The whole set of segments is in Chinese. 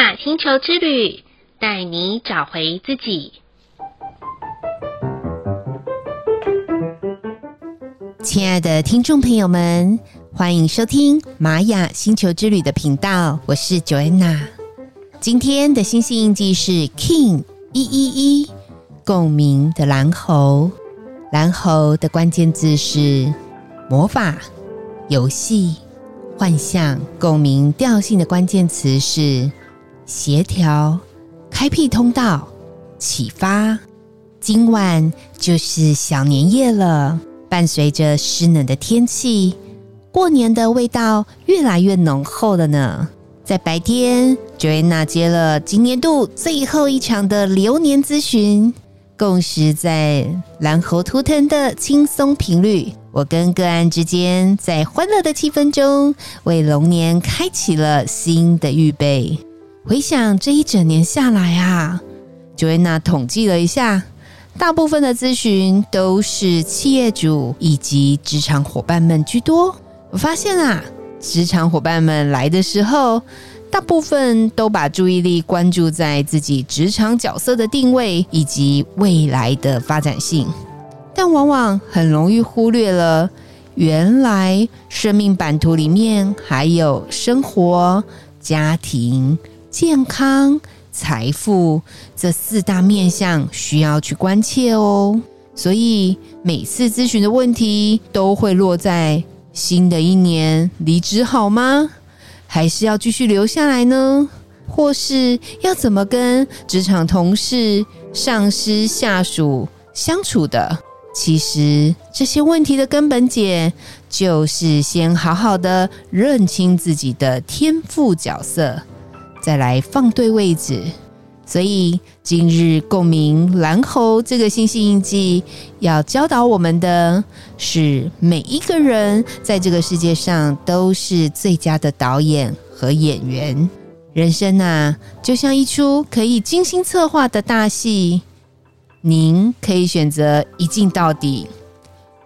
雅星球之旅，带你找回自己。亲爱的听众朋友们，欢迎收听玛雅星球之旅的频道，我是 Joanna。今天的星星印记是 King 一一一，共鸣的蓝猴。蓝猴的关键字是魔法、游戏、幻象。共鸣调性的关键词是协调、开辟通道、启发。今晚就是小年夜了，伴随着湿冷的天气，过年的味道越来越浓厚了呢。在白天，Joanna 接了今年度最后一场的流年咨询。共识在蓝猴图腾的轻松频率，我跟个案之间在欢乐的气氛中，为龙年开启了新的预备。回想这一整年下来啊，Joanna 统计了一下，大部分的咨询都是企业主以及职场伙伴们居多。我发现啊，职场伙伴们来的时候，大部分都把注意力关注在自己职场角色的定位以及未来的发展性，但往往很容易忽略了，原来生命版图里面还有生活、家庭、健康、财富这四大面向需要去关切哦。所以每次咨询的问题都会落在新的一年离职好吗？还是要继续留下来呢？或是要怎么跟职场同事、上司、下属相处的？其实这些问题的根本解，就是先好好的认清自己的天赋角色，再来放对位置。所以今日共鸣蓝猴这个星系印记，要教导我们的是，每一个人在这个世界上都是最佳的导演和演员。人生啊，就像一出可以精心策划的大戏，您可以选择一镜到底，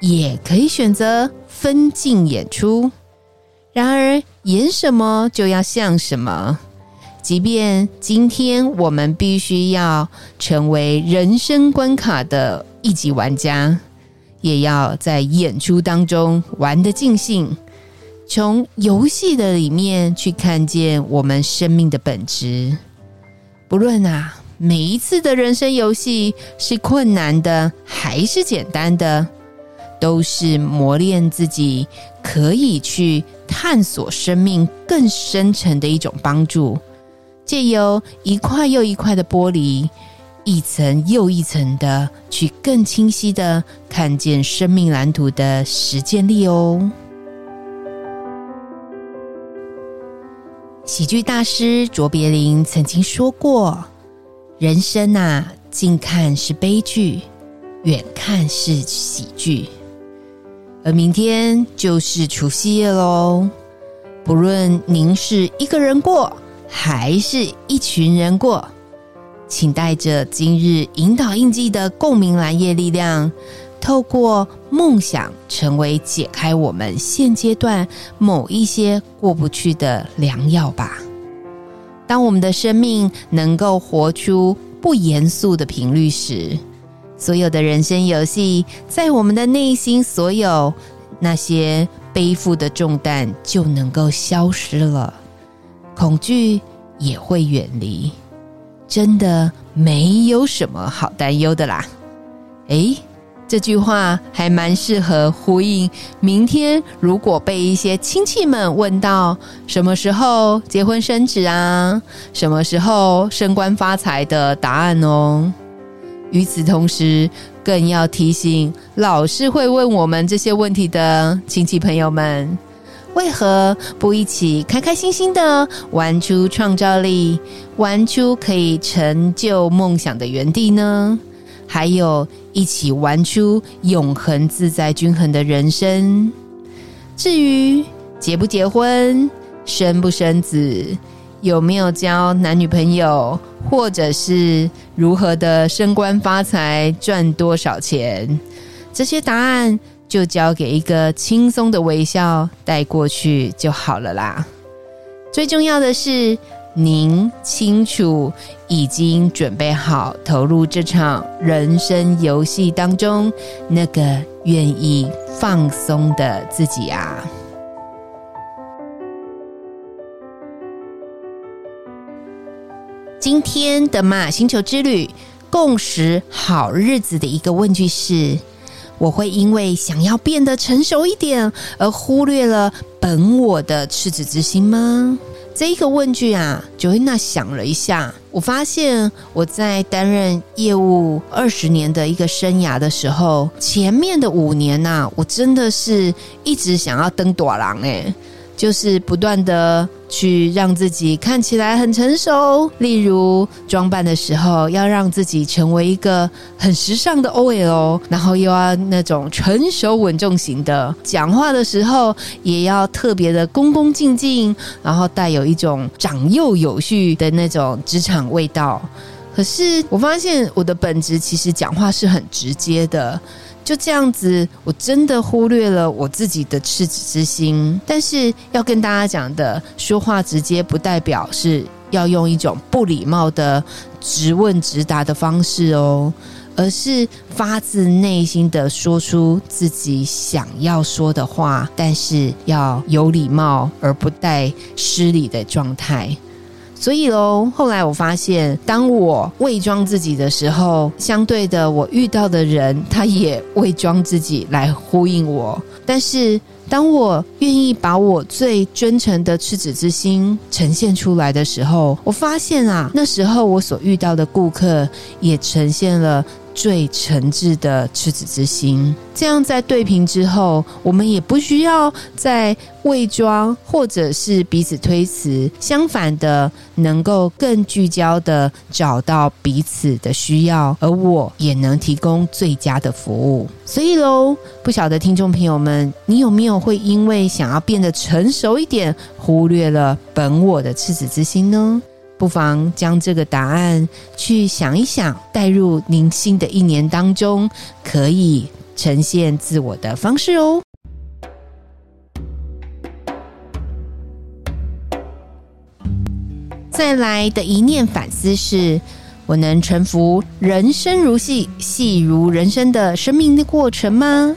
也可以选择分镜演出。然而，演什么就要像什么。即便今天我们必须要成为人生关卡的一级玩家，也要在演出当中玩得尽兴，从游戏的里面去看见我们生命的本质。不论啊，每一次的人生游戏是困难的还是简单的，都是磨练自己，可以去探索生命更深层的一种帮助。借由一块又一块的玻璃，一层又一层的去更清晰的看见生命蓝图的实践力哦。喜剧大师卓别林曾经说过：“人生啊，近看是悲剧，远看是喜剧。”而明天就是除夕夜喽，不论您是一个人过。还是一群人过，请带着今日引导印记的共鸣蓝夜力量，透过梦想，成为解开我们现阶段某一些过不去的良药吧。当我们的生命能够活出不严肃的频率时，所有的人生游戏，在我们的内心，所有那些背负的重担就能够消失了。恐惧也会远离，真的没有什么好担忧的啦。诶，这句话还蛮适合呼应明天如果被一些亲戚们问到什么时候结婚生子啊，什么时候升官发财的答案哦。与此同时，更要提醒老是会问我们这些问题的亲戚朋友们。为何不一起开开心心的玩出创造力，玩出可以成就梦想的园地呢？还有一起玩出永恒自在均衡的人生。至于结不结婚、生不生子、有没有交男女朋友，或者是如何的升官发财、赚多少钱，这些答案。就交给一个轻松的微笑带过去就好了啦。最重要的是，您清楚已经准备好投入这场人生游戏当中，那个愿意放松的自己啊。今天的马星球之旅共识好日子的一个问句是：我会因为想要变得成熟一点而忽略了本我的赤子之心吗？这一个问句啊，Joanna 想了一下，我发现我在担任业务二十年的一个生涯的时候，前面的五年呐、我真的是一直想要登大人诶。就是不断的去让自己看起来很成熟，例如装扮的时候要让自己成为一个很时尚的 OL，然后又要那种成熟稳重型的，讲话的时候也要特别的恭恭敬敬，然后带有一种长幼有序的那种职场味道。可是我发现我的本质其实讲话是很直接的。就这样子，我真的忽略了我自己的赤子之心。但是要跟大家讲的，说话直接不代表是要用一种不礼貌的直问直答的方式哦，而是发自内心的说出自己想要说的话，但是要有礼貌而不带失礼的状态。所以喽，后来我发现，当我伪装自己的时候，相对的，我遇到的人他也伪装自己来呼应我。但是，当我愿意把我最真诚的赤子之心呈现出来的时候，我发现啊，那时候我所遇到的顾客也呈现了。最诚挚的赤子之心，这样在对平之后，我们也不需要再伪装或者是彼此推辞，相反的，能够更聚焦的找到彼此的需要，而我也能提供最佳的服务。所以喽，不晓得听众朋友们，你有没有会因为想要变得成熟一点，忽略了本我的赤子之心呢？不妨将这个答案去想一想，带入您新的一年当中，可以呈现自我的方式哦。再来的一念反思是：我能臣服人生如戏，戏如人生的生命的过程吗？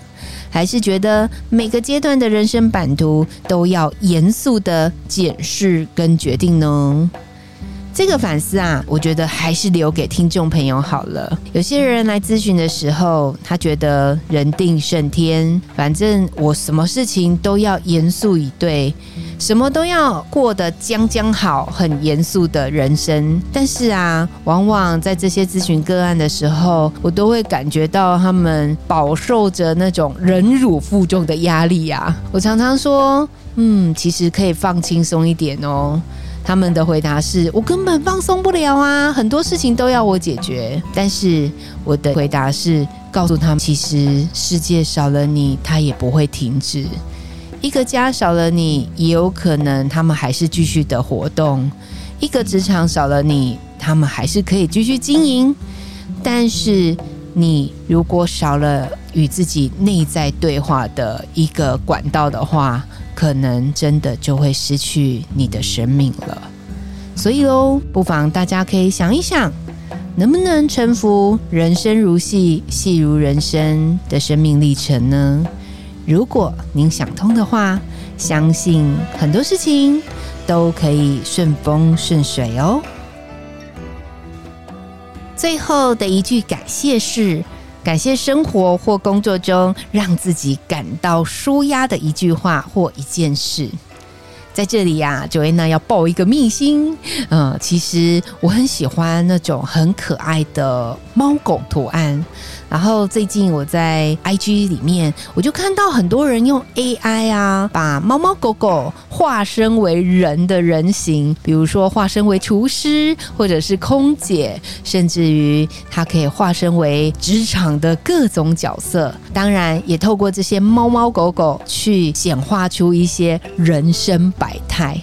还是觉得每个阶段的人生版图都要严肃的检视跟决定呢？这个反思啊，我觉得还是留给听众朋友好了。有些人来咨询的时候，他觉得人定胜天，反正我什么事情都要严肃以对，什么都要过得将将好，很严肃的人生。但是啊，往往在这些咨询个案的时候，我都会感觉到他们饱受着那种忍辱负重的压力啊。我常常说，嗯，其实可以放轻松一点哦。他们的回答是：“我根本放松不了啊，很多事情都要我解决。”但是我的回答是告诉他们：“其实世界少了你，它也不会停止；一个家少了你，也有可能他们还是继续的活动；一个职场少了你，他们还是可以继续经营。但是你如果少了与自己内在对话的一个管道的话，”可能真的就会失去你的生命了，所以喽，不妨大家可以想一想，能不能臣服人生如戏，戏如人生的生命历程呢？如果您想通的话，相信很多事情都可以顺风顺水哦。最后的一句感谢是。感谢生活或工作中让自己感到舒压的一句话或一件事。在这里呀，Joanna 要报一个秘辛。嗯，其实我很喜欢那种很可爱的猫狗图案。然后最近我在 IG 里面，我就看到很多人用 AI 啊，把猫猫狗狗化身为人的人形，比如说化身为厨师，或者是空姐，甚至于它可以化身为职场的各种角色。当然，也透过这些猫猫狗狗去显化出一些人生百态。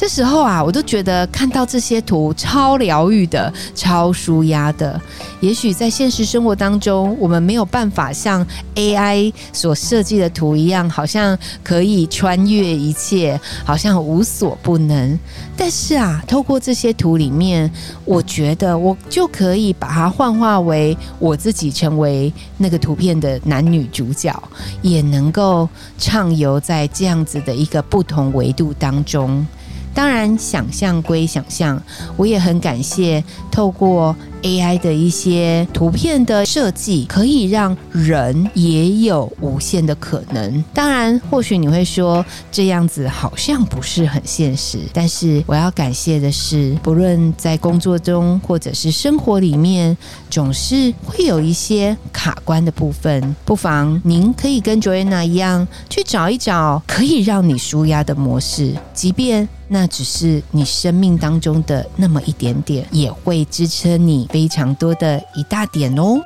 这时候啊，我都觉得看到这些图超疗愈的、超舒压的。也许在现实生活当中，我们没有办法像 AI 所设计的图一样，好像可以穿越一切，好像无所不能。但是啊，透过这些图里面，我觉得我就可以把它幻化为我自己，成为那个图片的男女主角，也能够畅游在这样子的一个不同维度当中。当然，想象归想象，我也很感谢透过 AI 的一些图片的设计，可以让人也有无限的可能。当然，或许你会说这样子好像不是很现实，但是我要感谢的是，不论在工作中或者是生活里面，总是会有一些卡关的部分。不妨您可以跟 Joanna 一样，去找一找可以让你舒压的模式，即便。那只是你生命当中的那么一点点，也会支撑你非常多的一大点哦。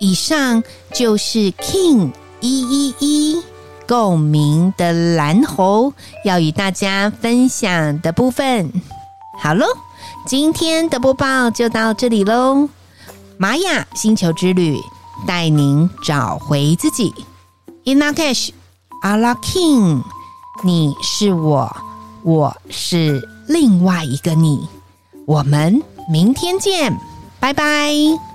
以上就是 King 一一一共鸣的蓝猴要与大家分享的部分。好喽，今天的播报就到这里喽。玛雅星球之旅带您找回自己。In Lakesh, Ala K'in，你是我。我是另外一个你，我们明天见，拜拜。